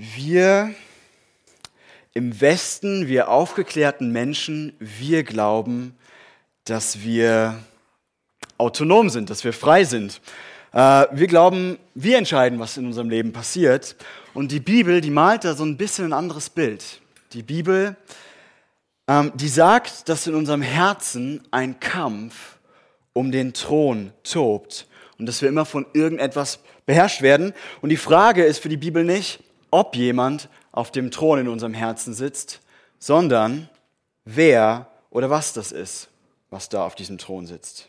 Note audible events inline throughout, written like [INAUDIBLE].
wir im Westen, wir aufgeklärten Menschen, wir glauben, dass wir autonom sind, dass wir frei sind. Äh, wir glauben, wir entscheiden, was in unserem Leben passiert. Und die Bibel, die malt da so ein bisschen ein anderes Bild. Die Bibel, ähm, die sagt, dass in unserem Herzen ein Kampf um den Thron tobt und dass wir immer von irgendetwas beherrscht werden. Und die Frage ist für die Bibel nicht, ob jemand auf dem Thron in unserem Herzen sitzt, sondern wer oder was das ist, was da auf diesem Thron sitzt.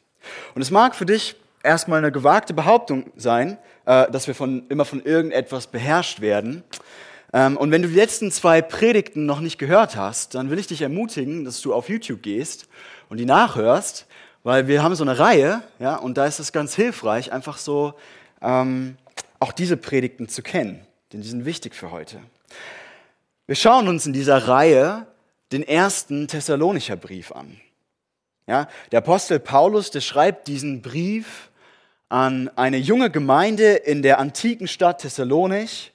Und es mag für dich erstmal eine gewagte Behauptung sein, äh, dass wir von, immer von irgendetwas beherrscht werden. Ähm, und wenn du die letzten zwei Predigten noch nicht gehört hast, dann will ich dich ermutigen, dass du auf YouTube gehst und die nachhörst, weil wir haben so eine Reihe, ja, und da ist es ganz hilfreich, einfach so ähm, auch diese Predigten zu kennen, denn die sind wichtig für heute. Wir schauen uns in dieser Reihe den ersten Thessalonicher Brief an. Ja, der Apostel Paulus, der schreibt diesen Brief an eine junge Gemeinde in der antiken Stadt Thessalonich.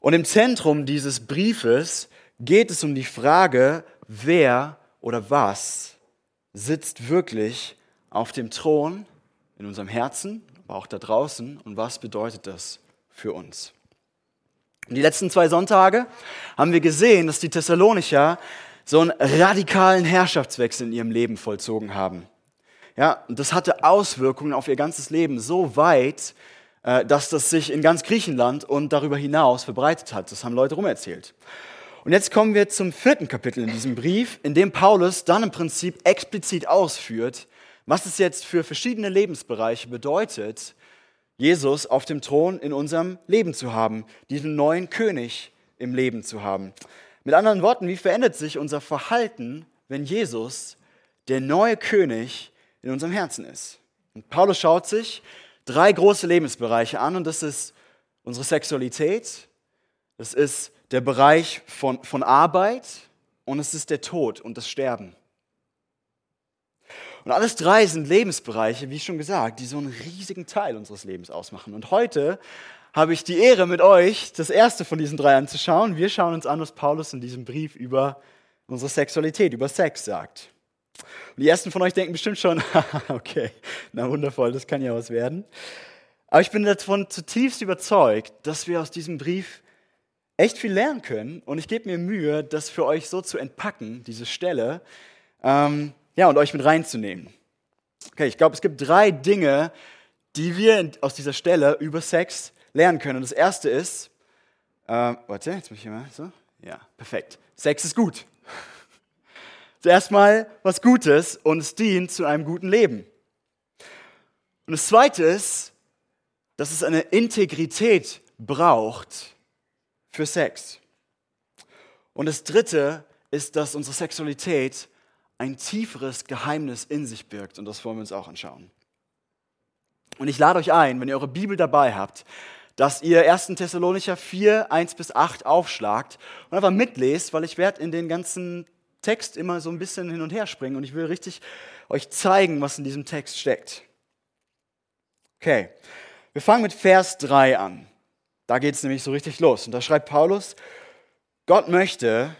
Und im Zentrum dieses Briefes geht es um die Frage, wer oder was sitzt wirklich auf dem Thron in unserem Herzen, aber auch da draußen und was bedeutet das für uns. Und die letzten zwei Sonntage haben wir gesehen, dass die Thessalonicher so einen radikalen Herrschaftswechsel in ihrem Leben vollzogen haben. Ja, und das hatte Auswirkungen auf ihr ganzes Leben so weit, äh, dass das sich in ganz Griechenland und darüber hinaus verbreitet hat. Das haben Leute rumerzählt. Und jetzt kommen wir zum vierten Kapitel in diesem Brief, in dem Paulus dann im Prinzip explizit ausführt, was es jetzt für verschiedene Lebensbereiche bedeutet, Jesus auf dem Thron in unserem Leben zu haben, diesen neuen König im Leben zu haben. Mit anderen Worten, wie verändert sich unser Verhalten, wenn Jesus, der neue König, in unserem Herzen ist? Und Paulus schaut sich drei große Lebensbereiche an und das ist unsere Sexualität, das ist der Bereich von, von Arbeit und es ist der Tod und das Sterben. Und alles drei sind Lebensbereiche, wie schon gesagt, die so einen riesigen Teil unseres Lebens ausmachen. Und heute habe ich die Ehre, mit euch das erste von diesen drei anzuschauen. Wir schauen uns an, was Paulus in diesem Brief über unsere Sexualität, über Sex sagt. Und die ersten von euch denken bestimmt schon, [LAUGHS] okay, na wundervoll, das kann ja was werden. Aber ich bin davon zutiefst überzeugt, dass wir aus diesem Brief echt viel lernen können. Und ich gebe mir Mühe, das für euch so zu entpacken, diese Stelle, ähm, ja, und euch mit reinzunehmen. Okay, ich glaube, es gibt drei Dinge, die wir aus dieser Stelle über Sex lernen können. Und das erste ist, äh, warte, jetzt muss ich mal so. Ja, perfekt. Sex ist gut. [LAUGHS] Zuerst mal was Gutes und es dient zu einem guten Leben. Und das zweite ist, dass es eine Integrität braucht für Sex. Und das dritte ist, dass unsere Sexualität ein tieferes Geheimnis in sich birgt. Und das wollen wir uns auch anschauen. Und ich lade euch ein, wenn ihr eure Bibel dabei habt, dass ihr 1. Thessalonicher 4, 1 bis 8 aufschlagt und einfach mitlest, weil ich werde in den ganzen Text immer so ein bisschen hin und her springen und ich will richtig euch zeigen, was in diesem Text steckt. Okay, wir fangen mit Vers 3 an. Da geht es nämlich so richtig los. Und da schreibt Paulus, Gott möchte,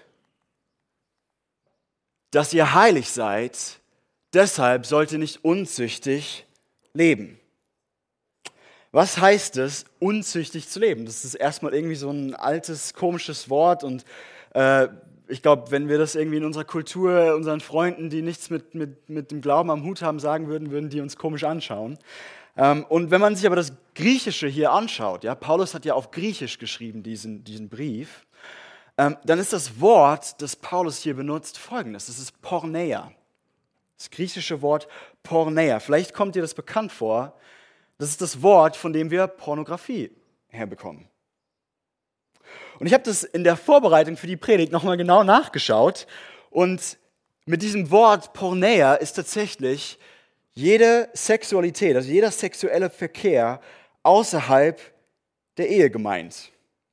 dass ihr heilig seid, deshalb sollt ihr nicht unzüchtig leben. Was heißt es, unzüchtig zu leben? Das ist erstmal irgendwie so ein altes, komisches Wort und äh, ich glaube, wenn wir das irgendwie in unserer Kultur unseren Freunden, die nichts mit, mit, mit dem Glauben am Hut haben, sagen würden, würden die uns komisch anschauen. Ähm, und wenn man sich aber das Griechische hier anschaut, ja, Paulus hat ja auf Griechisch geschrieben diesen, diesen Brief, ähm, dann ist das Wort, das Paulus hier benutzt, folgendes. Das ist Porneia. Das griechische Wort Porneia. Vielleicht kommt dir das bekannt vor. Das ist das Wort, von dem wir Pornografie herbekommen. Und ich habe das in der Vorbereitung für die Predigt nochmal genau nachgeschaut. Und mit diesem Wort Porneia ist tatsächlich jede Sexualität, also jeder sexuelle Verkehr außerhalb der Ehe gemeint.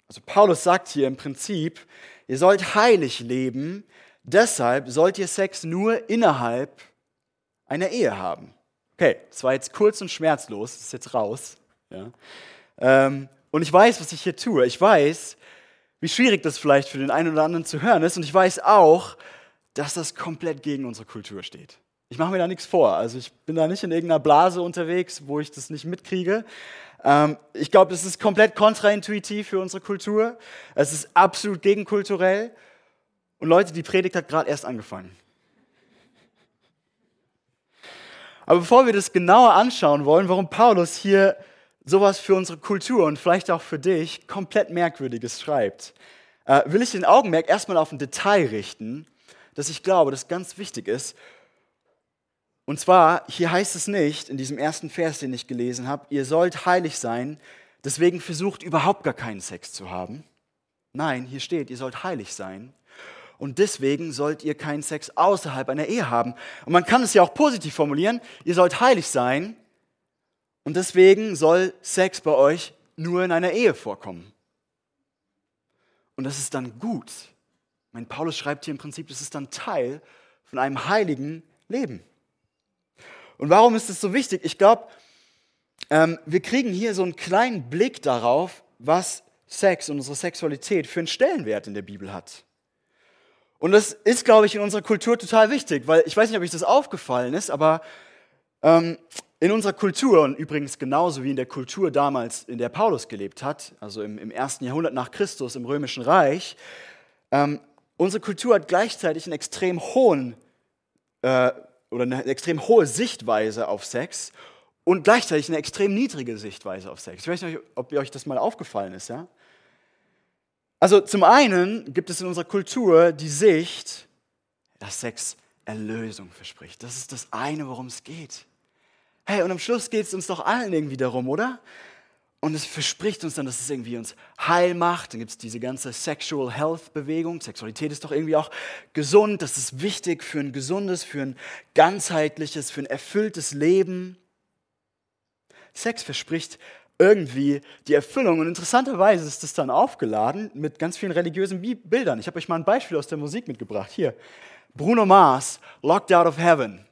Also Paulus sagt hier im Prinzip, ihr sollt heilig leben, deshalb sollt ihr Sex nur innerhalb einer Ehe haben. Okay, das war jetzt kurz und schmerzlos, das ist jetzt raus. Ja. Ähm, und ich weiß, was ich hier tue. Ich weiß, wie schwierig das vielleicht für den einen oder anderen zu hören ist. Und ich weiß auch, dass das komplett gegen unsere Kultur steht. Ich mache mir da nichts vor. Also ich bin da nicht in irgendeiner Blase unterwegs, wo ich das nicht mitkriege. Ähm, ich glaube, das ist komplett kontraintuitiv für unsere Kultur. Es ist absolut gegenkulturell. Und Leute, die Predigt hat gerade erst angefangen. Aber bevor wir das genauer anschauen wollen, warum Paulus hier sowas für unsere Kultur und vielleicht auch für dich komplett Merkwürdiges schreibt, äh, will ich den Augenmerk erstmal auf ein Detail richten, das ich glaube, das ganz wichtig ist. Und zwar, hier heißt es nicht, in diesem ersten Vers, den ich gelesen habe, ihr sollt heilig sein, deswegen versucht überhaupt gar keinen Sex zu haben. Nein, hier steht, ihr sollt heilig sein. Und deswegen sollt ihr keinen Sex außerhalb einer Ehe haben. Und man kann es ja auch positiv formulieren, ihr sollt heilig sein. Und deswegen soll Sex bei euch nur in einer Ehe vorkommen. Und das ist dann gut. Mein Paulus schreibt hier im Prinzip, das ist dann Teil von einem heiligen Leben. Und warum ist es so wichtig? Ich glaube, ähm, wir kriegen hier so einen kleinen Blick darauf, was Sex und unsere Sexualität für einen Stellenwert in der Bibel hat. Und das ist, glaube ich, in unserer Kultur total wichtig, weil ich weiß nicht, ob euch das aufgefallen ist, aber ähm, in unserer Kultur und übrigens genauso wie in der Kultur damals, in der Paulus gelebt hat, also im, im ersten Jahrhundert nach Christus im Römischen Reich, ähm, unsere Kultur hat gleichzeitig einen extrem hohen äh, oder eine extrem hohe Sichtweise auf Sex und gleichzeitig eine extrem niedrige Sichtweise auf Sex. Ich weiß nicht, ob euch das mal aufgefallen ist. Ja? Also zum einen gibt es in unserer Kultur die Sicht, dass Sex Erlösung verspricht. Das ist das eine, worum es geht. Hey, und am Schluss geht es uns doch allen irgendwie darum, oder? Und es verspricht uns dann, dass es irgendwie uns heil macht. Dann gibt es diese ganze Sexual Health Bewegung. Sexualität ist doch irgendwie auch gesund. Das ist wichtig für ein gesundes, für ein ganzheitliches, für ein erfülltes Leben. Sex verspricht irgendwie die Erfüllung. Und interessanterweise ist es dann aufgeladen mit ganz vielen religiösen Bildern. Ich habe euch mal ein Beispiel aus der Musik mitgebracht. Hier, Bruno Mars, Locked Out of Heaven.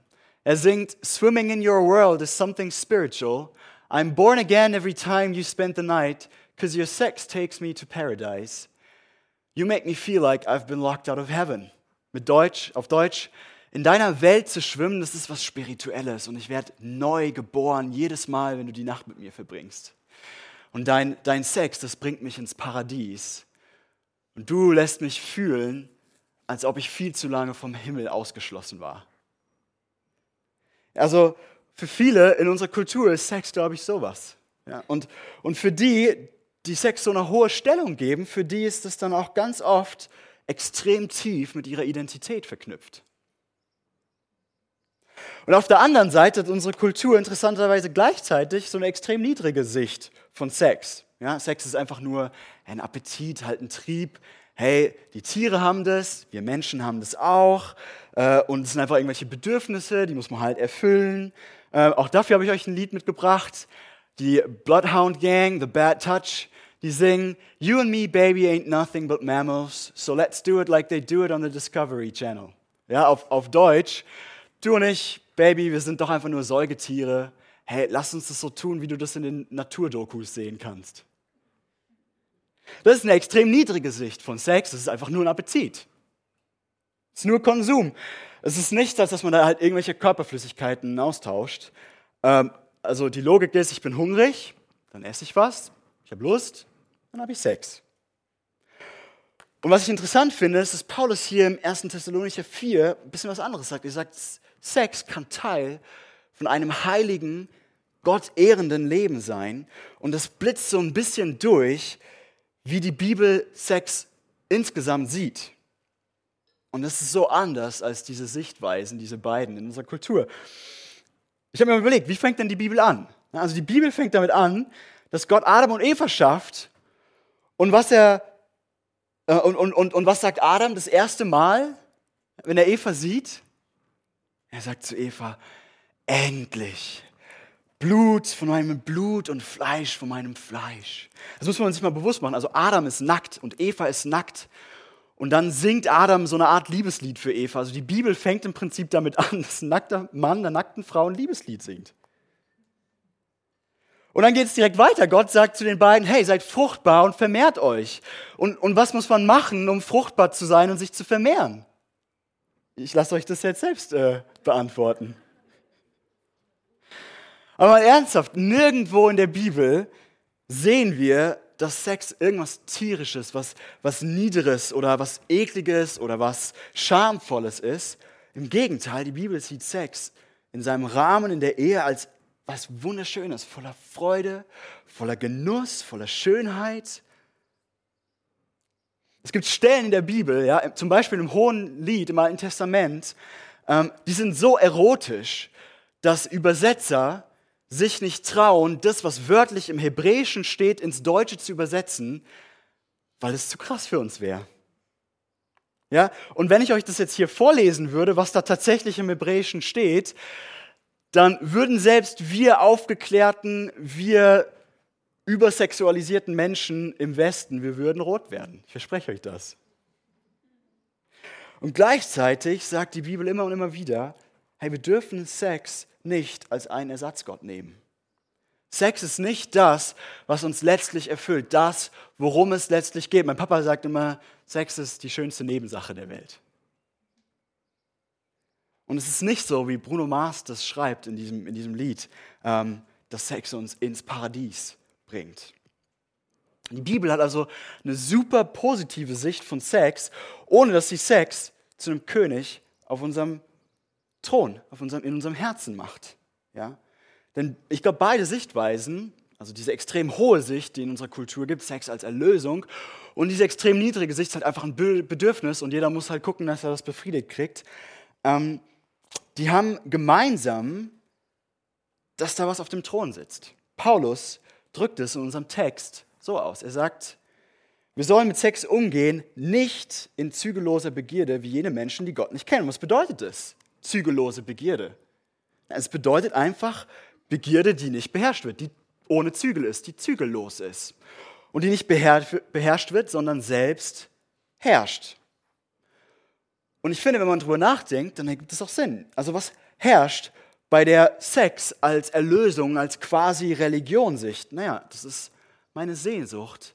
Er singt, Swimming in your world is something spiritual. I'm born again every time you spend the night, because your sex takes me to paradise. You make me feel like I've been locked out of heaven. Mit Deutsch, auf Deutsch, in deiner Welt zu schwimmen, das ist was Spirituelles und ich werde neu geboren jedes Mal, wenn du die Nacht mit mir verbringst. Und dein, dein Sex, das bringt mich ins Paradies. Und du lässt mich fühlen, als ob ich viel zu lange vom Himmel ausgeschlossen war. Also für viele in unserer Kultur ist Sex, glaube ich, sowas. Ja, und, und für die, die Sex so eine hohe Stellung geben, für die ist es dann auch ganz oft extrem tief mit ihrer Identität verknüpft. Und auf der anderen Seite hat unsere Kultur interessanterweise gleichzeitig so eine extrem niedrige Sicht von Sex. Ja, Sex ist einfach nur ein Appetit, halt ein Trieb. Hey, die Tiere haben das, wir Menschen haben das auch. Äh, und es sind einfach irgendwelche Bedürfnisse, die muss man halt erfüllen. Äh, auch dafür habe ich euch ein Lied mitgebracht. Die Bloodhound Gang, The Bad Touch, die singen You and me, baby, ain't nothing but mammals, so let's do it like they do it on the Discovery Channel. Ja, auf, auf Deutsch. Du und ich, Baby, wir sind doch einfach nur Säugetiere. Hey, lass uns das so tun, wie du das in den Naturdokus sehen kannst. Das ist eine extrem niedrige Sicht von Sex. Das ist einfach nur ein Appetit. Es ist nur Konsum. Es ist nichts, als dass man da halt irgendwelche Körperflüssigkeiten austauscht. Ähm, also die Logik ist, ich bin hungrig, dann esse ich was, ich habe Lust, dann habe ich Sex. Und was ich interessant finde, ist, dass Paulus hier im 1. Thessalonicher 4 ein bisschen was anderes sagt. Er sagt, Sex kann Teil von einem heiligen, Gott ehrenden Leben sein. Und das blitzt so ein bisschen durch, wie die Bibel Sex insgesamt sieht. Und das ist so anders als diese Sichtweisen, diese beiden in unserer Kultur. Ich habe mir überlegt, wie fängt denn die Bibel an? Also die Bibel fängt damit an, dass Gott Adam und Eva schafft und was er äh, und, und, und, und was sagt Adam das erste Mal, wenn er Eva sieht? Er sagt zu Eva, endlich Blut von meinem Blut und Fleisch von meinem Fleisch. Das muss man sich mal bewusst machen. Also Adam ist nackt und Eva ist nackt. Und dann singt Adam so eine Art Liebeslied für Eva. Also die Bibel fängt im Prinzip damit an, [LAUGHS] dass ein nackter Mann der nackten Frau ein Liebeslied singt. Und dann geht es direkt weiter. Gott sagt zu den beiden, hey, seid fruchtbar und vermehrt euch. Und, und was muss man machen, um fruchtbar zu sein und sich zu vermehren? Ich lasse euch das jetzt selbst äh, beantworten. Aber mal ernsthaft, nirgendwo in der Bibel sehen wir, dass Sex irgendwas Tierisches, was, was Niederes oder was Ekliges oder was Schamvolles ist. Im Gegenteil, die Bibel sieht Sex in seinem Rahmen in der Ehe als was Wunderschönes, voller Freude, voller Genuss, voller Schönheit. Es gibt Stellen in der Bibel, ja, zum Beispiel im Hohen Lied, im Alten Testament, ähm, die sind so erotisch, dass Übersetzer sich nicht trauen, das, was wörtlich im Hebräischen steht, ins Deutsche zu übersetzen, weil es zu krass für uns wäre. Ja, und wenn ich euch das jetzt hier vorlesen würde, was da tatsächlich im Hebräischen steht, dann würden selbst wir aufgeklärten, wir übersexualisierten Menschen im Westen, wir würden rot werden. Ich verspreche euch das. Und gleichzeitig sagt die Bibel immer und immer wieder, hey, wir dürfen Sex nicht als einen Ersatzgott nehmen. Sex ist nicht das, was uns letztlich erfüllt, das, worum es letztlich geht. Mein Papa sagt immer, Sex ist die schönste Nebensache der Welt. Und es ist nicht so, wie Bruno Mars das schreibt in diesem, in diesem Lied, ähm, dass Sex uns ins Paradies bringt. Die Bibel hat also eine super positive Sicht von Sex, ohne dass sie Sex zu einem König auf unserem Thron auf unserem, in unserem Herzen macht. Ja? Denn ich glaube, beide Sichtweisen, also diese extrem hohe Sicht, die in unserer Kultur gibt, Sex als Erlösung, und diese extrem niedrige Sicht ist halt einfach ein Bedürfnis und jeder muss halt gucken, dass er das befriedigt kriegt, ähm, die haben gemeinsam, dass da was auf dem Thron sitzt. Paulus drückt es in unserem Text so aus. Er sagt, wir sollen mit Sex umgehen, nicht in zügelloser Begierde wie jene Menschen, die Gott nicht kennen. Was bedeutet das? Zügellose Begierde. Es bedeutet einfach Begierde, die nicht beherrscht wird, die ohne Zügel ist, die zügellos ist. Und die nicht beherrscht wird, sondern selbst herrscht. Und ich finde, wenn man darüber nachdenkt, dann ergibt es auch Sinn. Also was herrscht bei der Sex als Erlösung, als quasi Religionssicht? Naja, das ist meine Sehnsucht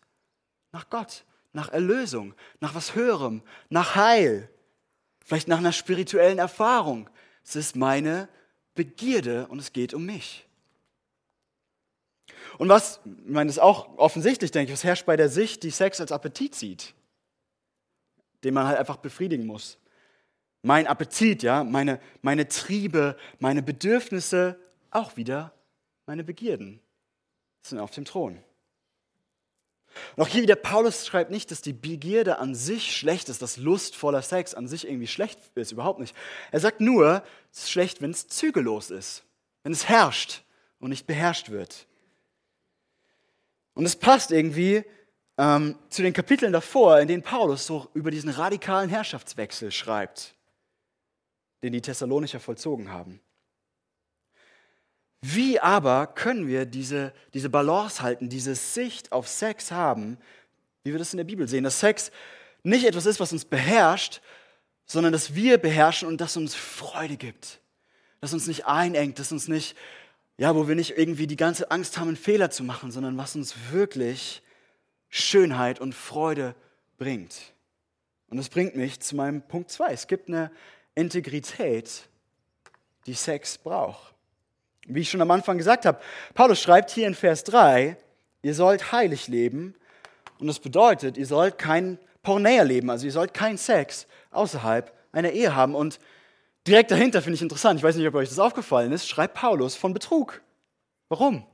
nach Gott, nach Erlösung, nach was Höherem, nach Heil, vielleicht nach einer spirituellen Erfahrung. Es ist meine Begierde und es geht um mich. Und was, ich meine, das ist auch offensichtlich, denke ich, was herrscht bei der Sicht, die Sex als Appetit sieht, den man halt einfach befriedigen muss. Mein Appetit, ja, meine, meine Triebe, meine Bedürfnisse, auch wieder meine Begierden sind auf dem Thron. Auch hier wieder, Paulus schreibt nicht, dass die Begierde an sich schlecht ist, dass lustvoller Sex an sich irgendwie schlecht ist, überhaupt nicht. Er sagt nur, es ist schlecht, wenn es zügellos ist, wenn es herrscht und nicht beherrscht wird. Und es passt irgendwie ähm, zu den Kapiteln davor, in denen Paulus so über diesen radikalen Herrschaftswechsel schreibt, den die Thessalonicher vollzogen haben. Wie aber können wir diese, diese Balance halten, diese Sicht auf Sex haben, wie wir das in der Bibel sehen, dass Sex nicht etwas ist, was uns beherrscht, sondern dass wir beherrschen und das uns Freude gibt, das uns nicht einengt, das uns nicht, ja, wo wir nicht irgendwie die ganze Angst haben, einen Fehler zu machen, sondern was uns wirklich Schönheit und Freude bringt. Und das bringt mich zu meinem Punkt 2. Es gibt eine Integrität, die Sex braucht. Wie ich schon am Anfang gesagt habe, Paulus schreibt hier in Vers 3, ihr sollt heilig leben. Und das bedeutet, ihr sollt kein Pornea leben, also ihr sollt keinen Sex außerhalb einer Ehe haben. Und direkt dahinter finde ich interessant, ich weiß nicht, ob euch das aufgefallen ist, schreibt Paulus von Betrug. Warum?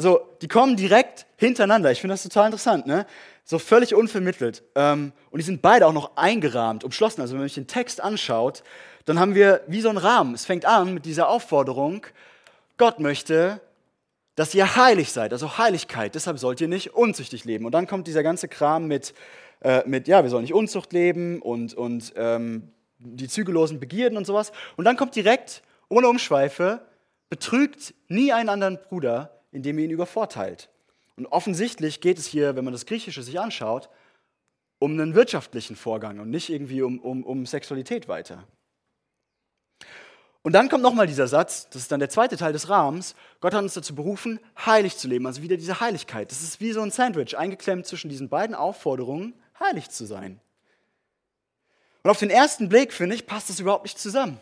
Also, die kommen direkt hintereinander. Ich finde das total interessant, ne? So völlig unvermittelt. Ähm, und die sind beide auch noch eingerahmt, umschlossen. Also, wenn man sich den Text anschaut, dann haben wir wie so einen Rahmen. Es fängt an mit dieser Aufforderung, Gott möchte, dass ihr heilig seid, also Heiligkeit. Deshalb sollt ihr nicht unzüchtig leben. Und dann kommt dieser ganze Kram mit, äh, mit ja, wir sollen nicht Unzucht leben und, und ähm, die zügellosen Begierden und sowas. Und dann kommt direkt, ohne Umschweife, betrügt nie einen anderen Bruder, indem ihr ihn übervorteilt. Und offensichtlich geht es hier, wenn man das Griechische sich anschaut, um einen wirtschaftlichen Vorgang und nicht irgendwie um, um, um Sexualität weiter. Und dann kommt nochmal dieser Satz, das ist dann der zweite Teil des Rahmens. Gott hat uns dazu berufen, heilig zu leben, also wieder diese Heiligkeit. Das ist wie so ein Sandwich, eingeklemmt zwischen diesen beiden Aufforderungen, heilig zu sein. Und auf den ersten Blick, finde ich, passt das überhaupt nicht zusammen.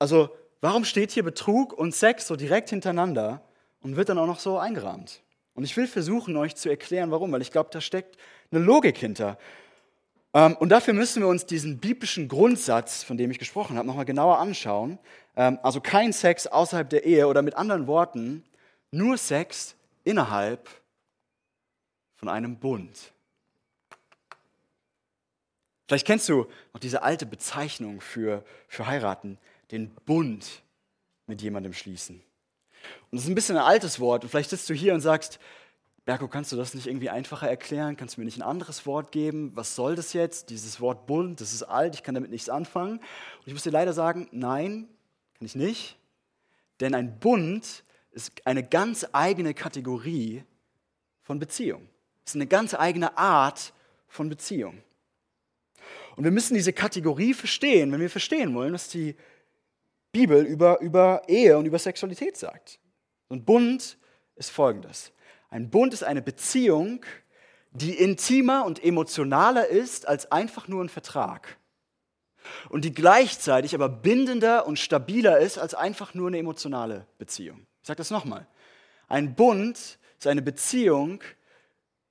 Also, warum steht hier Betrug und Sex so direkt hintereinander und wird dann auch noch so eingerahmt? Und ich will versuchen, euch zu erklären, warum, weil ich glaube, da steckt eine Logik hinter. Ähm, und dafür müssen wir uns diesen biblischen Grundsatz, von dem ich gesprochen habe, nochmal genauer anschauen. Ähm, also kein Sex außerhalb der Ehe oder mit anderen Worten, nur Sex innerhalb von einem Bund. Vielleicht kennst du noch diese alte Bezeichnung für, für heiraten, den Bund mit jemandem schließen. Und das ist ein bisschen ein altes Wort. Und vielleicht sitzt du hier und sagst, Berko, kannst du das nicht irgendwie einfacher erklären? Kannst du mir nicht ein anderes Wort geben? Was soll das jetzt? Dieses Wort Bund, das ist alt, ich kann damit nichts anfangen. Und ich muss dir leider sagen, nein, kann ich nicht. Denn ein Bund ist eine ganz eigene Kategorie von Beziehung. Es ist eine ganz eigene Art von Beziehung. Und wir müssen diese Kategorie verstehen, wenn wir verstehen wollen, was die Bibel über, über Ehe und über Sexualität sagt. Und Bund ist folgendes. Ein Bund ist eine Beziehung, die intimer und emotionaler ist als einfach nur ein Vertrag. Und die gleichzeitig aber bindender und stabiler ist als einfach nur eine emotionale Beziehung. Ich sage das nochmal. Ein Bund ist eine Beziehung,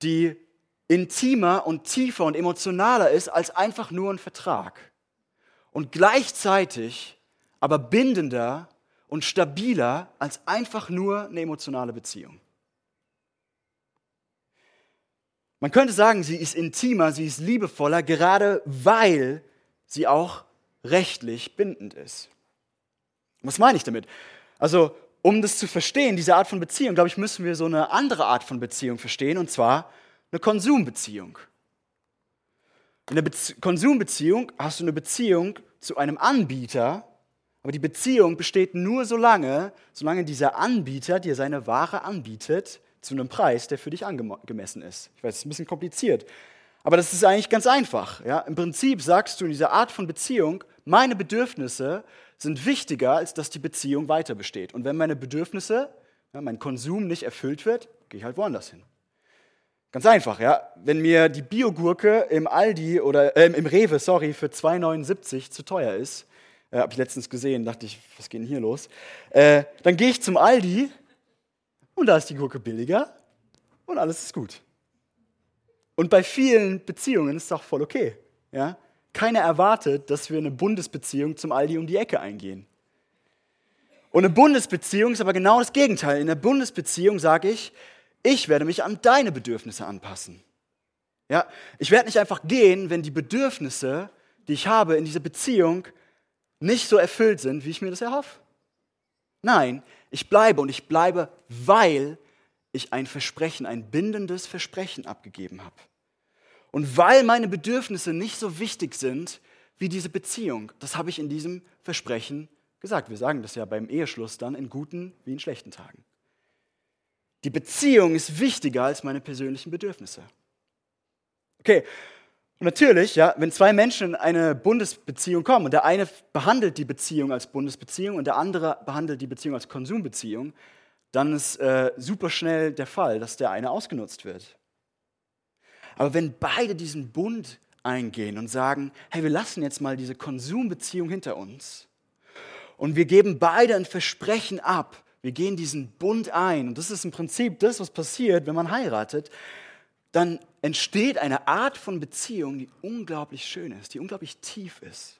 die intimer und tiefer und emotionaler ist als einfach nur ein Vertrag. Und gleichzeitig aber bindender und stabiler als einfach nur eine emotionale Beziehung. Man könnte sagen, sie ist intimer, sie ist liebevoller, gerade weil sie auch rechtlich bindend ist. Was meine ich damit? Also, um das zu verstehen, diese Art von Beziehung, glaube ich, müssen wir so eine andere Art von Beziehung verstehen, und zwar eine Konsumbeziehung. In der Be Konsumbeziehung hast du eine Beziehung zu einem Anbieter, aber die Beziehung besteht nur so lange, solange dieser Anbieter dir seine Ware anbietet zu einem Preis, der für dich angemessen ist. Ich weiß, es ist ein bisschen kompliziert, aber das ist eigentlich ganz einfach. Ja? Im Prinzip sagst du in dieser Art von Beziehung, meine Bedürfnisse sind wichtiger, als dass die Beziehung weiter besteht. Und wenn meine Bedürfnisse, ja, mein Konsum nicht erfüllt wird, gehe ich halt woanders hin. Ganz einfach, ja. Wenn mir die Biogurke im Aldi oder äh, im Rewe, sorry, für 2,79 zu teuer ist, äh, habe ich letztens gesehen, dachte ich, was geht denn hier los? Äh, dann gehe ich zum Aldi und da ist die Gurke billiger und alles ist gut. Und bei vielen Beziehungen ist es auch voll okay. Ja? Keiner erwartet, dass wir eine Bundesbeziehung zum Aldi um die Ecke eingehen. Und eine Bundesbeziehung ist aber genau das Gegenteil. In der Bundesbeziehung sage ich, ich werde mich an deine Bedürfnisse anpassen. Ja, ich werde nicht einfach gehen, wenn die Bedürfnisse, die ich habe in dieser Beziehung, nicht so erfüllt sind, wie ich mir das erhoffe. Nein, ich bleibe und ich bleibe, weil ich ein Versprechen, ein bindendes Versprechen abgegeben habe. Und weil meine Bedürfnisse nicht so wichtig sind wie diese Beziehung. Das habe ich in diesem Versprechen gesagt. Wir sagen das ja beim Eheschluss dann in guten wie in schlechten Tagen. Die Beziehung ist wichtiger als meine persönlichen Bedürfnisse. Okay, und natürlich, ja, wenn zwei Menschen in eine Bundesbeziehung kommen und der eine behandelt die Beziehung als Bundesbeziehung und der andere behandelt die Beziehung als Konsumbeziehung, dann ist äh, super schnell der Fall, dass der eine ausgenutzt wird. Aber wenn beide diesen Bund eingehen und sagen, hey, wir lassen jetzt mal diese Konsumbeziehung hinter uns und wir geben beide ein Versprechen ab, wir gehen diesen Bund ein und das ist im Prinzip das, was passiert, wenn man heiratet, dann entsteht eine Art von Beziehung, die unglaublich schön ist, die unglaublich tief ist.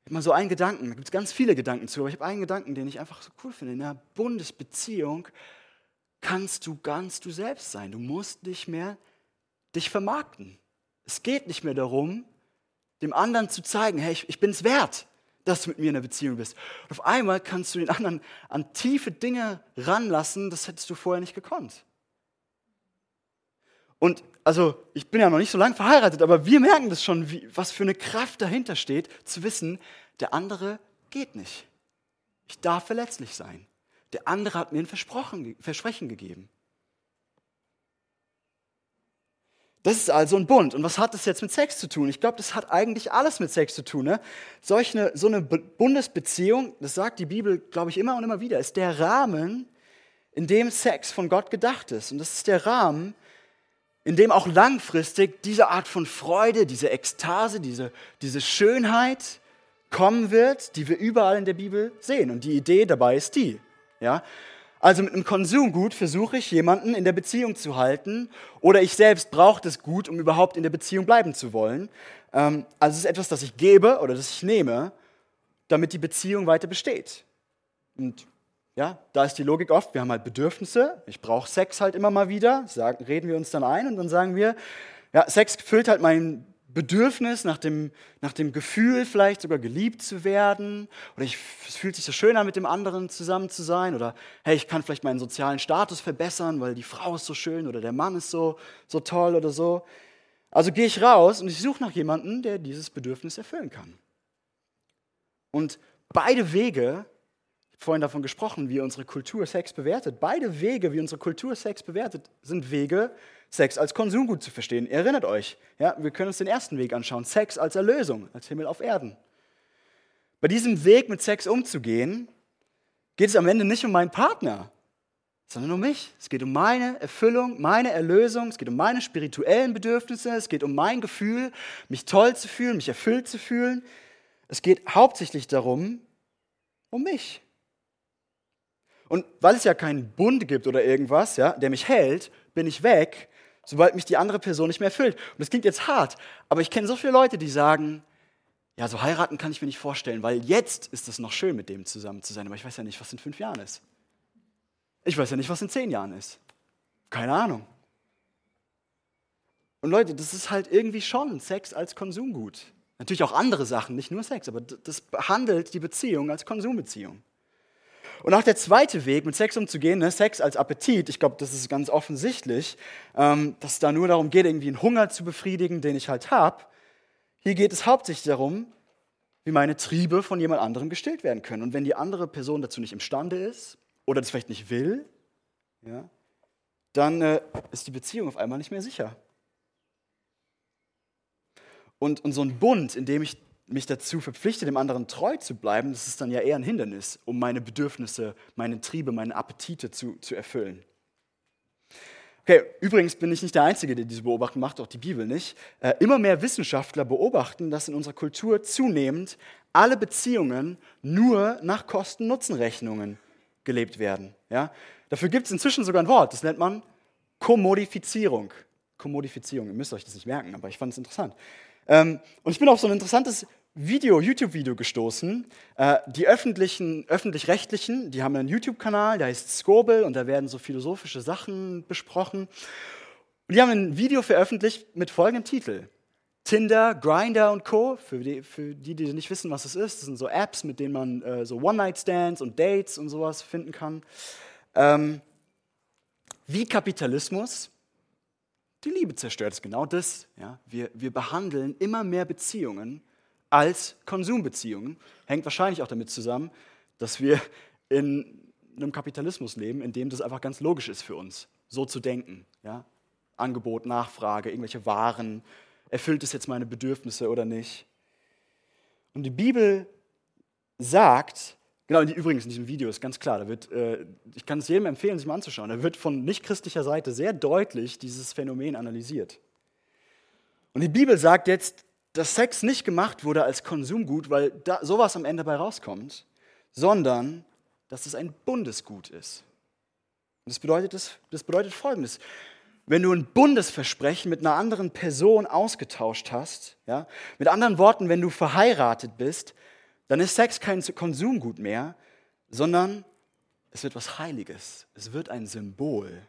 Ich habe mal so einen Gedanken, da gibt es ganz viele Gedanken zu, aber ich habe einen Gedanken, den ich einfach so cool finde. In einer Bundesbeziehung kannst du ganz du selbst sein. Du musst nicht mehr dich vermarkten. Es geht nicht mehr darum, dem anderen zu zeigen, hey, ich, ich bin es wert, dass du mit mir in einer Beziehung bist. Und auf einmal kannst du den anderen an tiefe Dinge ranlassen, das hättest du vorher nicht gekonnt. Und also, ich bin ja noch nicht so lange verheiratet, aber wir merken das schon, wie, was für eine Kraft dahinter steht, zu wissen, der andere geht nicht. Ich darf verletzlich sein. Der andere hat mir ein Versprechen gegeben. Das ist also ein Bund. Und was hat das jetzt mit Sex zu tun? Ich glaube, das hat eigentlich alles mit Sex zu tun. Ne? Solch eine, so eine Bundesbeziehung, das sagt die Bibel, glaube ich, immer und immer wieder, ist der Rahmen, in dem Sex von Gott gedacht ist. Und das ist der Rahmen, in dem auch langfristig diese Art von Freude, diese Ekstase, diese, diese Schönheit kommen wird, die wir überall in der Bibel sehen. Und die Idee dabei ist die. Ja? Also mit einem Konsumgut versuche ich jemanden in der Beziehung zu halten oder ich selbst brauche das Gut, um überhaupt in der Beziehung bleiben zu wollen. Ähm, also es ist etwas, das ich gebe oder das ich nehme, damit die Beziehung weiter besteht. Und ja, da ist die Logik oft, wir haben halt Bedürfnisse, ich brauche Sex halt immer mal wieder, sagen, reden wir uns dann ein und dann sagen wir, ja, Sex füllt halt mein Bedürfnis nach dem, nach dem Gefühl, vielleicht sogar geliebt zu werden. Oder ich, es fühlt sich so schön an, mit dem anderen zusammen zu sein. Oder hey, ich kann vielleicht meinen sozialen Status verbessern, weil die Frau ist so schön oder der Mann ist so, so toll oder so. Also gehe ich raus und ich suche nach jemandem, der dieses Bedürfnis erfüllen kann. Und beide Wege, vorhin davon gesprochen, wie unsere Kultur Sex bewertet, beide Wege, wie unsere Kultur Sex bewertet, sind Wege, Sex als Konsumgut zu verstehen. Ihr erinnert euch, ja, wir können uns den ersten Weg anschauen, Sex als Erlösung, als Himmel auf Erden. Bei diesem Weg mit Sex umzugehen, geht es am Ende nicht um meinen Partner, sondern um mich. Es geht um meine Erfüllung, meine Erlösung, es geht um meine spirituellen Bedürfnisse, es geht um mein Gefühl, mich toll zu fühlen, mich erfüllt zu fühlen. Es geht hauptsächlich darum, um mich. Und weil es ja keinen Bund gibt oder irgendwas, ja, der mich hält, bin ich weg sobald mich die andere Person nicht mehr erfüllt. Und das klingt jetzt hart, aber ich kenne so viele Leute, die sagen, ja, so heiraten kann ich mir nicht vorstellen, weil jetzt ist es noch schön, mit dem zusammen zu sein, aber ich weiß ja nicht, was in fünf Jahren ist. Ich weiß ja nicht, was in zehn Jahren ist. Keine Ahnung. Und Leute, das ist halt irgendwie schon Sex als Konsumgut. Natürlich auch andere Sachen, nicht nur Sex, aber das behandelt die Beziehung als Konsumbeziehung. Und auch der zweite Weg, mit Sex umzugehen, ne, Sex als Appetit, ich glaube, das ist ganz offensichtlich, ähm, dass es da nur darum geht, irgendwie einen Hunger zu befriedigen, den ich halt habe. Hier geht es hauptsächlich darum, wie meine Triebe von jemand anderem gestillt werden können. Und wenn die andere Person dazu nicht imstande ist oder das vielleicht nicht will, ja, dann äh, ist die Beziehung auf einmal nicht mehr sicher. Und, und so ein Bund, in dem ich mich dazu verpflichte, dem anderen treu zu bleiben, das ist dann ja eher ein Hindernis, um meine Bedürfnisse, meine Triebe, meine Appetite zu, zu erfüllen. Okay, übrigens bin ich nicht der Einzige, der diese Beobachtung macht, auch die Bibel nicht. Äh, immer mehr Wissenschaftler beobachten, dass in unserer Kultur zunehmend alle Beziehungen nur nach Kosten-Nutzen-Rechnungen gelebt werden. Ja? Dafür gibt es inzwischen sogar ein Wort, das nennt man Kommodifizierung. Kommodifizierung, ihr müsst euch das nicht merken, aber ich fand es interessant. Ähm, und ich bin auf so ein interessantes Video, YouTube-Video gestoßen. Äh, die öffentlichen, öffentlich-rechtlichen, die haben einen YouTube-Kanal, der heißt Skobel und da werden so philosophische Sachen besprochen. Und die haben ein Video veröffentlicht mit folgendem Titel. Tinder, Grinder und Co. Für die, für die, die nicht wissen, was es ist, das sind so Apps, mit denen man äh, so One-Night-Stands und Dates und sowas finden kann. Ähm, wie Kapitalismus die Liebe zerstört. Ist genau das. Ja? Wir, wir behandeln immer mehr Beziehungen als Konsumbeziehungen. Hängt wahrscheinlich auch damit zusammen, dass wir in einem Kapitalismus leben, in dem das einfach ganz logisch ist für uns, so zu denken. Ja? Angebot, Nachfrage, irgendwelche Waren, erfüllt es jetzt meine Bedürfnisse oder nicht? Und die Bibel sagt, genau, übrigens in diesem Video ist ganz klar, da wird, äh, ich kann es jedem empfehlen, sich mal anzuschauen, da wird von nichtchristlicher Seite sehr deutlich dieses Phänomen analysiert. Und die Bibel sagt jetzt, dass Sex nicht gemacht wurde als Konsumgut, weil da sowas am Ende bei rauskommt, sondern dass es ein Bundesgut ist. Das bedeutet, das, das bedeutet Folgendes. Wenn du ein Bundesversprechen mit einer anderen Person ausgetauscht hast, ja, mit anderen Worten, wenn du verheiratet bist, dann ist Sex kein Konsumgut mehr, sondern es wird was Heiliges. Es wird ein Symbol.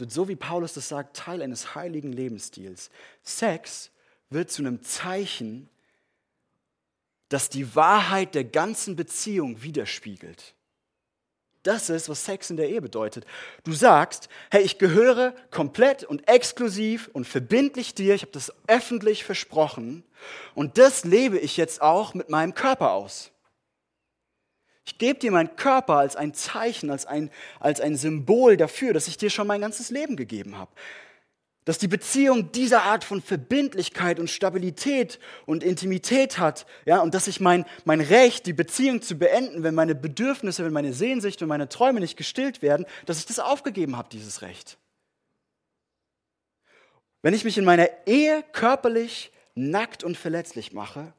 Wird so, wie Paulus das sagt, Teil eines heiligen Lebensstils. Sex wird zu einem Zeichen, das die Wahrheit der ganzen Beziehung widerspiegelt. Das ist, was Sex in der Ehe bedeutet. Du sagst, hey, ich gehöre komplett und exklusiv und verbindlich dir, ich habe das öffentlich versprochen und das lebe ich jetzt auch mit meinem Körper aus. Ich gebe dir meinen Körper als ein Zeichen, als ein, als ein Symbol dafür, dass ich dir schon mein ganzes Leben gegeben habe. dass die Beziehung diese Art von Verbindlichkeit und Stabilität und Intimität hat, ja, und dass ich mein, mein Recht, die Beziehung zu beenden, wenn meine Bedürfnisse, wenn meine Sehnsüchte und meine Träume nicht gestillt werden, dass ich das aufgegeben habe, dieses Recht. Wenn ich mich in meiner Ehe körperlich nackt und verletzlich mache,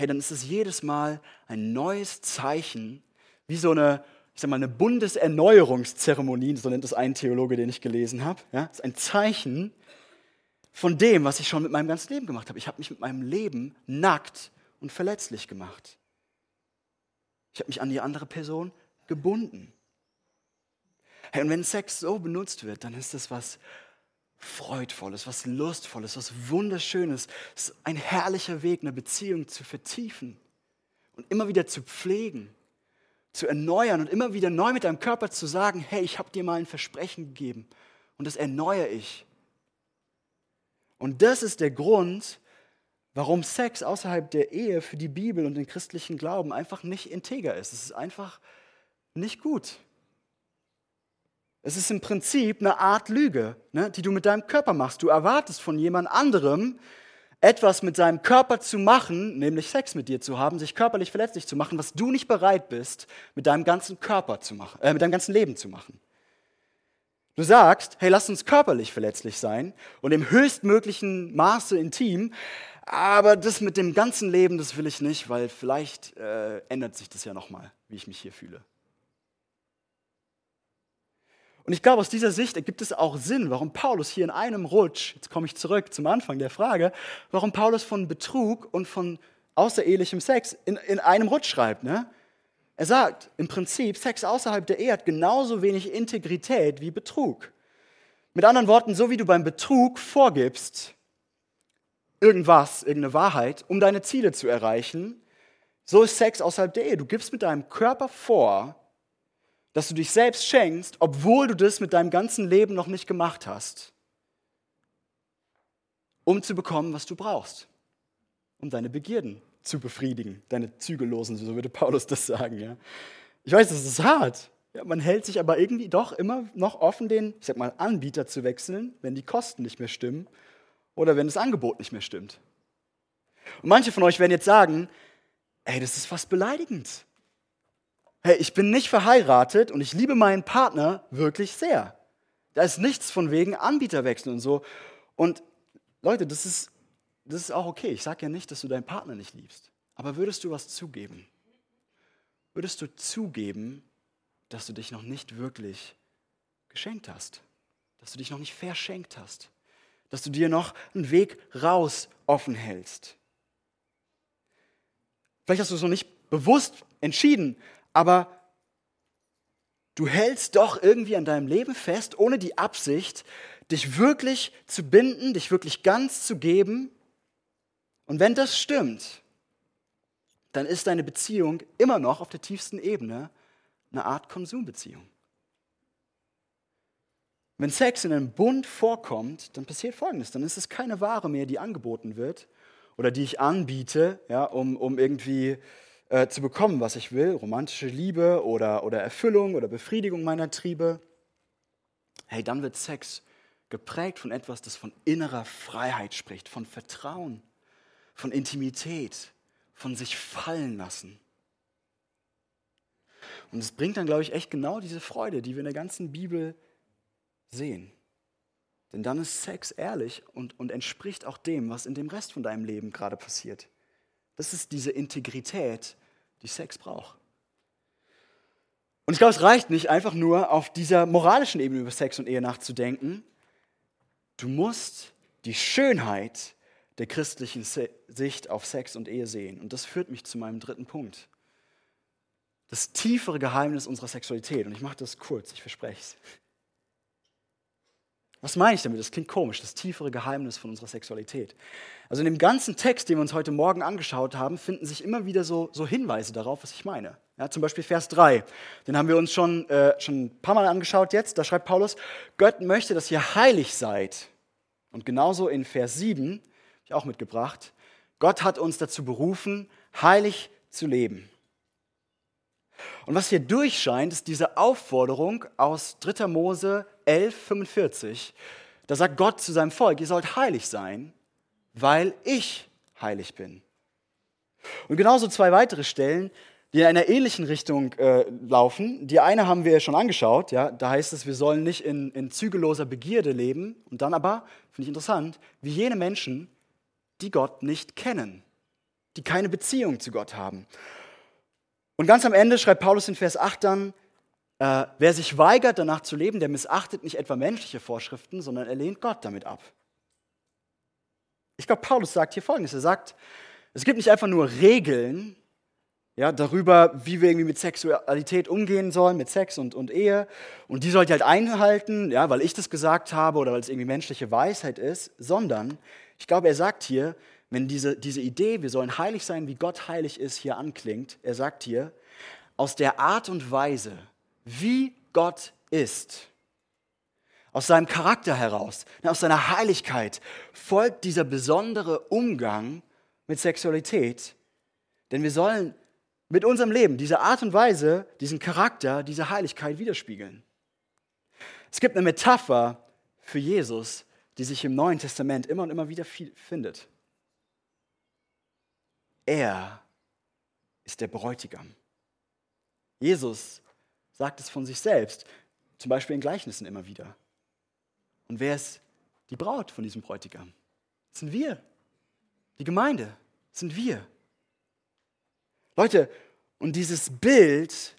hey, dann ist es jedes Mal ein neues Zeichen, wie so eine, ich sag mal, eine Bundeserneuerungszeremonie, so nennt es ein Theologe, den ich gelesen habe. Ja? Ist ein Zeichen von dem, was ich schon mit meinem ganzen Leben gemacht habe. Ich habe mich mit meinem Leben nackt und verletzlich gemacht. Ich habe mich an die andere Person gebunden. Hey, und wenn Sex so benutzt wird, dann ist das was Freudvolles, was Lustvolles, was Wunderschönes. Es ist ein herrlicher Weg, eine Beziehung zu vertiefen und immer wieder zu pflegen, zu erneuern und immer wieder neu mit deinem Körper zu sagen, hey, ich habe dir mal ein Versprechen gegeben und das erneuere ich. Und das ist der Grund, warum Sex außerhalb der Ehe für die Bibel und den christlichen Glauben einfach nicht integer ist. Es ist einfach nicht gut. Es ist im Prinzip eine Art Lüge, ne, die du mit deinem Körper machst. Du erwartest von jemand anderem, etwas mit seinem Körper zu machen, nämlich Sex mit dir zu haben, sich körperlich verletzlich zu machen, was du nicht bereit bist, mit deinem ganzen Körper zu machen, äh, mit deinem ganzen Leben zu machen. Du sagst, hey, lass uns körperlich verletzlich sein und im höchstmöglichen Maße intim, aber das mit dem ganzen Leben, das will ich nicht, weil vielleicht äh, ändert sich das ja nochmal, wie ich mich hier fühle. Und ich glaube, aus dieser Sicht ergibt es auch Sinn, warum Paulus hier in einem Rutsch, jetzt komme ich zurück zum Anfang der Frage, warum Paulus von Betrug und von außerehelichem Sex in, in einem Rutsch schreibt. Ne? Er sagt im Prinzip, Sex außerhalb der Ehe hat genauso wenig Integrität wie Betrug. Mit anderen Worten, so wie du beim Betrug vorgibst, irgendwas, irgendeine Wahrheit, um deine Ziele zu erreichen, so ist Sex außerhalb der Ehe. Du gibst mit deinem Körper vor, dass du dich selbst schenkst, obwohl du das mit deinem ganzen Leben noch nicht gemacht hast, um zu bekommen, was du brauchst, um deine Begierden zu befriedigen, deine zügellosen, so würde Paulus das sagen. Ja. Ich weiß, das ist hart. Ja, man hält sich aber irgendwie doch immer noch offen, den, ich sag mal, Anbieter zu wechseln, wenn die Kosten nicht mehr stimmen oder wenn das Angebot nicht mehr stimmt. Und manche von euch werden jetzt sagen, ey, das ist fast beleidigend hey, ich bin nicht verheiratet und ich liebe meinen Partner wirklich sehr. Da ist nichts von wegen Anbieterwechsel und so. Und Leute, das ist, das ist auch okay. Ich sage ja nicht, dass du deinen Partner nicht liebst. Aber würdest du was zugeben? Würdest du zugeben, dass du dich noch nicht wirklich geschenkt hast? Dass du dich noch nicht verschenkt hast? Dass du dir noch einen Weg raus offen hältst? Vielleicht hast du es noch nicht bewusst entschieden, aber du hältst doch irgendwie an deinem Leben fest, ohne die Absicht, dich wirklich zu binden, dich wirklich ganz zu geben. Und wenn das stimmt, dann ist deine Beziehung immer noch auf der tiefsten Ebene eine Art Konsumbeziehung. Wenn Sex in einem Bund vorkommt, dann passiert Folgendes. Dann ist es keine Ware mehr, die angeboten wird oder die ich anbiete, ja, um, um irgendwie äh, zu bekommen, was ich will, romantische Liebe oder, oder Erfüllung oder Befriedigung meiner Triebe, hey, dann wird Sex geprägt von etwas, das von innerer Freiheit spricht, von Vertrauen, von Intimität, von sich fallen lassen. Und es bringt dann, glaube ich, echt genau diese Freude, die wir in der ganzen Bibel sehen. Denn dann ist Sex ehrlich und, und entspricht auch dem, was in dem Rest von deinem Leben gerade passiert. Das ist diese Integrität, die Sex braucht. Und ich glaube, es reicht nicht einfach nur auf dieser moralischen Ebene über Sex und Ehe nachzudenken. Du musst die Schönheit der christlichen Sicht auf Sex und Ehe sehen. Und das führt mich zu meinem dritten Punkt. Das tiefere Geheimnis unserer Sexualität. Und ich mache das kurz, ich verspreche es. Was meine ich damit? Das klingt komisch, das tiefere Geheimnis von unserer Sexualität. Also in dem ganzen Text, den wir uns heute Morgen angeschaut haben, finden sich immer wieder so, so Hinweise darauf, was ich meine. Ja, zum Beispiel Vers 3, den haben wir uns schon, äh, schon ein paar Mal angeschaut jetzt. Da schreibt Paulus, Gott möchte, dass ihr heilig seid. Und genauso in Vers 7, habe ich auch mitgebracht, Gott hat uns dazu berufen, heilig zu leben. Und was hier durchscheint, ist diese Aufforderung aus 3. Mose 11, 45. Da sagt Gott zu seinem Volk, ihr sollt heilig sein, weil ich heilig bin. Und genauso zwei weitere Stellen, die in einer ähnlichen Richtung äh, laufen. Die eine haben wir schon angeschaut. Ja? Da heißt es, wir sollen nicht in, in zügelloser Begierde leben. Und dann aber, finde ich interessant, wie jene Menschen, die Gott nicht kennen, die keine Beziehung zu Gott haben. Und ganz am Ende schreibt Paulus in Vers 8 dann, äh, wer sich weigert, danach zu leben, der missachtet nicht etwa menschliche Vorschriften, sondern er lehnt Gott damit ab. Ich glaube, Paulus sagt hier Folgendes. Er sagt, es gibt nicht einfach nur Regeln ja, darüber, wie wir irgendwie mit Sexualität umgehen sollen, mit Sex und, und Ehe. Und die sollt ihr halt einhalten, ja, weil ich das gesagt habe oder weil es irgendwie menschliche Weisheit ist, sondern ich glaube, er sagt hier, wenn diese, diese Idee, wir sollen heilig sein, wie Gott heilig ist, hier anklingt, er sagt hier, aus der Art und Weise, wie Gott ist, aus seinem Charakter heraus, aus seiner Heiligkeit, folgt dieser besondere Umgang mit Sexualität. Denn wir sollen mit unserem Leben diese Art und Weise, diesen Charakter, diese Heiligkeit widerspiegeln. Es gibt eine Metapher für Jesus, die sich im Neuen Testament immer und immer wieder findet. Er ist der Bräutigam. Jesus sagt es von sich selbst, zum Beispiel in Gleichnissen immer wieder. Und wer ist die Braut von diesem Bräutigam? Das sind wir. Die Gemeinde das sind wir. Leute, und dieses Bild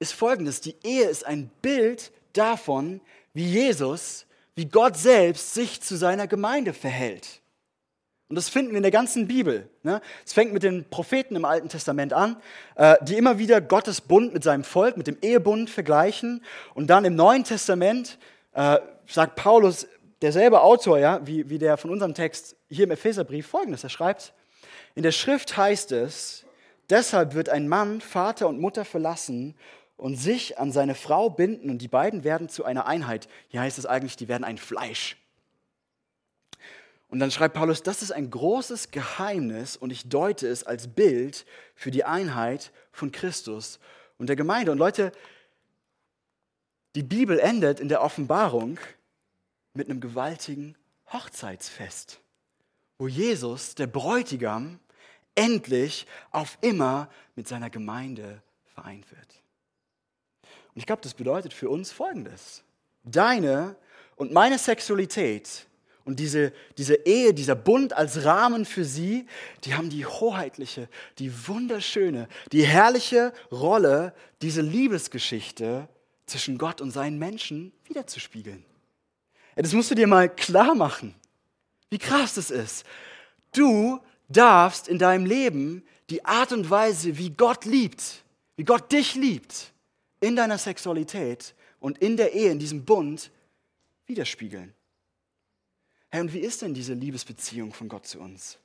ist folgendes. Die Ehe ist ein Bild davon, wie Jesus, wie Gott selbst sich zu seiner Gemeinde verhält. Und das finden wir in der ganzen Bibel. Ne? Es fängt mit den Propheten im Alten Testament an, äh, die immer wieder Gottes Bund mit seinem Volk, mit dem Ehebund vergleichen. Und dann im Neuen Testament äh, sagt Paulus, derselbe Autor, ja, wie, wie der von unserem Text hier im Epheserbrief, folgendes. Er schreibt, in der Schrift heißt es, deshalb wird ein Mann Vater und Mutter verlassen und sich an seine Frau binden und die beiden werden zu einer Einheit. Hier heißt es eigentlich, die werden ein Fleisch. Und dann schreibt Paulus, das ist ein großes Geheimnis und ich deute es als Bild für die Einheit von Christus und der Gemeinde. Und Leute, die Bibel endet in der Offenbarung mit einem gewaltigen Hochzeitsfest, wo Jesus, der Bräutigam, endlich auf immer mit seiner Gemeinde vereint wird. Und ich glaube, das bedeutet für uns Folgendes. Deine und meine Sexualität und diese, diese Ehe, dieser Bund als Rahmen für sie, die haben die hoheitliche, die wunderschöne, die herrliche Rolle, diese Liebesgeschichte zwischen Gott und seinen Menschen wiederzuspiegeln. Das musst du dir mal klar machen, wie krass das ist. Du darfst in deinem Leben die Art und Weise, wie Gott liebt, wie Gott dich liebt, in deiner Sexualität und in der Ehe, in diesem Bund widerspiegeln. Hey, und wie ist denn diese Liebesbeziehung von Gott zu uns?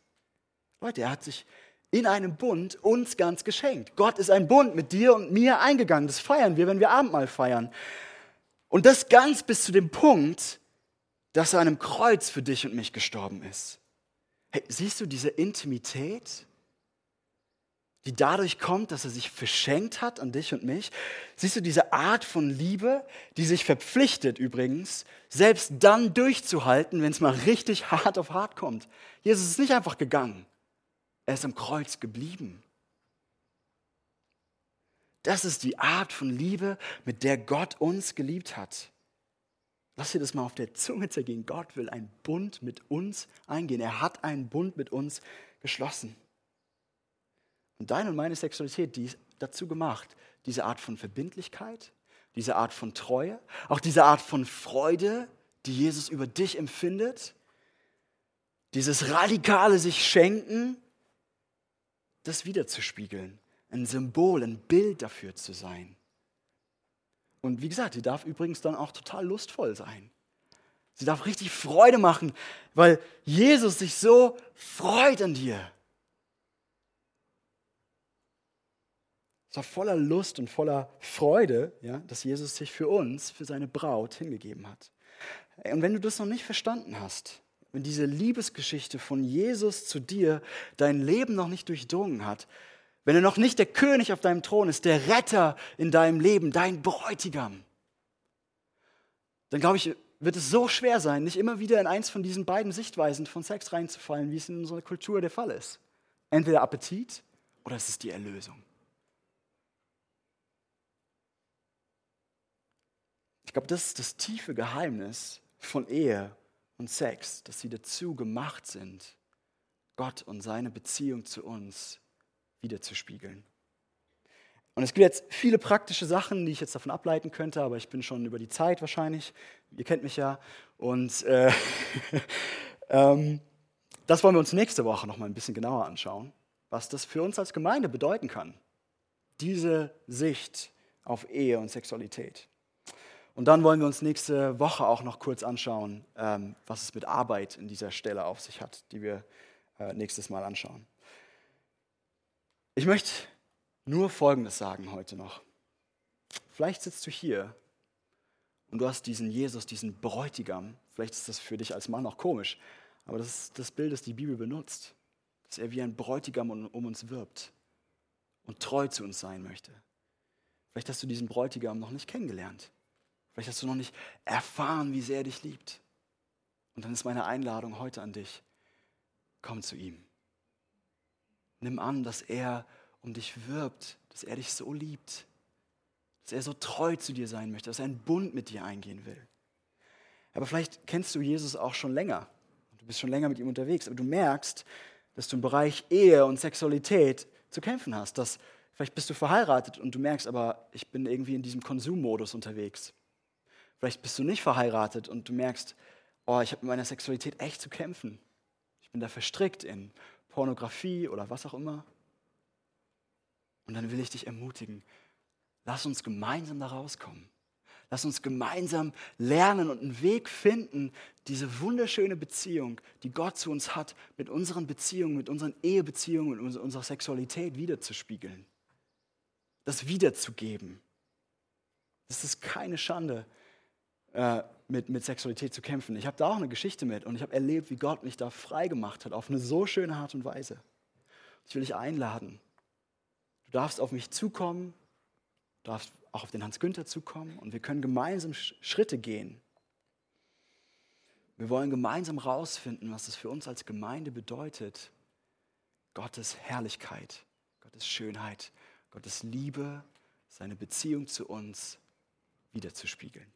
Leute, er hat sich in einem Bund uns ganz geschenkt. Gott ist ein Bund mit dir und mir eingegangen. Das feiern wir, wenn wir Abendmahl feiern. Und das ganz bis zu dem Punkt, dass er an einem Kreuz für dich und mich gestorben ist. Hey, siehst du diese Intimität? Die dadurch kommt, dass er sich verschenkt hat an dich und mich. Siehst du diese Art von Liebe, die sich verpflichtet übrigens, selbst dann durchzuhalten, wenn es mal richtig hart auf hart kommt. Jesus ist nicht einfach gegangen, er ist am Kreuz geblieben. Das ist die Art von Liebe, mit der Gott uns geliebt hat. Lass dir das mal auf der Zunge zergehen. Gott will einen Bund mit uns eingehen. Er hat einen Bund mit uns geschlossen. Und deine und meine Sexualität, die ist dazu gemacht, diese Art von Verbindlichkeit, diese Art von Treue, auch diese Art von Freude, die Jesus über dich empfindet, dieses radikale sich schenken, das wiederzuspiegeln, ein Symbol, ein Bild dafür zu sein. Und wie gesagt, sie darf übrigens dann auch total lustvoll sein. Sie darf richtig Freude machen, weil Jesus sich so freut an dir. Es war voller Lust und voller Freude, ja, dass Jesus sich für uns, für seine Braut hingegeben hat. Und wenn du das noch nicht verstanden hast, wenn diese Liebesgeschichte von Jesus zu dir dein Leben noch nicht durchdrungen hat, wenn er noch nicht der König auf deinem Thron ist, der Retter in deinem Leben, dein Bräutigam, dann glaube ich, wird es so schwer sein, nicht immer wieder in eins von diesen beiden Sichtweisen von Sex reinzufallen, wie es in unserer Kultur der Fall ist. Entweder Appetit oder es ist die Erlösung. Ich glaube, das ist das tiefe Geheimnis von Ehe und Sex, dass sie dazu gemacht sind, Gott und seine Beziehung zu uns wiederzuspiegeln. Und es gibt jetzt viele praktische Sachen, die ich jetzt davon ableiten könnte, aber ich bin schon über die Zeit wahrscheinlich. Ihr kennt mich ja. Und äh, [LAUGHS] ähm, das wollen wir uns nächste Woche noch mal ein bisschen genauer anschauen, was das für uns als Gemeinde bedeuten kann. Diese Sicht auf Ehe und Sexualität. Und dann wollen wir uns nächste Woche auch noch kurz anschauen, ähm, was es mit Arbeit in dieser Stelle auf sich hat, die wir äh, nächstes Mal anschauen. Ich möchte nur Folgendes sagen heute noch. Vielleicht sitzt du hier und du hast diesen Jesus, diesen Bräutigam. Vielleicht ist das für dich als Mann auch komisch, aber das ist das Bild, das die Bibel benutzt. Dass er wie ein Bräutigam um, um uns wirbt und treu zu uns sein möchte. Vielleicht hast du diesen Bräutigam noch nicht kennengelernt. Vielleicht hast du noch nicht erfahren, wie sehr er dich liebt. Und dann ist meine Einladung heute an dich. Komm zu ihm. Nimm an, dass er um dich wirbt, dass er dich so liebt, dass er so treu zu dir sein möchte, dass er einen Bund mit dir eingehen will. Aber vielleicht kennst du Jesus auch schon länger. Du bist schon länger mit ihm unterwegs, aber du merkst, dass du im Bereich Ehe und Sexualität zu kämpfen hast. Dass vielleicht bist du verheiratet und du merkst, aber ich bin irgendwie in diesem Konsummodus unterwegs. Vielleicht bist du nicht verheiratet und du merkst, oh, ich habe mit meiner Sexualität echt zu kämpfen. Ich bin da verstrickt in Pornografie oder was auch immer. Und dann will ich dich ermutigen, lass uns gemeinsam da rauskommen. Lass uns gemeinsam lernen und einen Weg finden, diese wunderschöne Beziehung, die Gott zu uns hat, mit unseren Beziehungen, mit unseren Ehebeziehungen, mit unserer Sexualität wiederzuspiegeln. Das wiederzugeben. Es ist keine Schande, äh, mit, mit Sexualität zu kämpfen. Ich habe da auch eine Geschichte mit und ich habe erlebt, wie Gott mich da frei gemacht hat, auf eine so schöne Art und Weise. Ich will dich einladen, Du darfst auf mich zukommen, du darfst auch auf den Hans Günther zukommen und wir können gemeinsam Schritte gehen. Wir wollen gemeinsam herausfinden, was es für uns als Gemeinde bedeutet, Gottes Herrlichkeit, Gottes Schönheit, Gottes Liebe, seine Beziehung zu uns wiederzuspiegeln.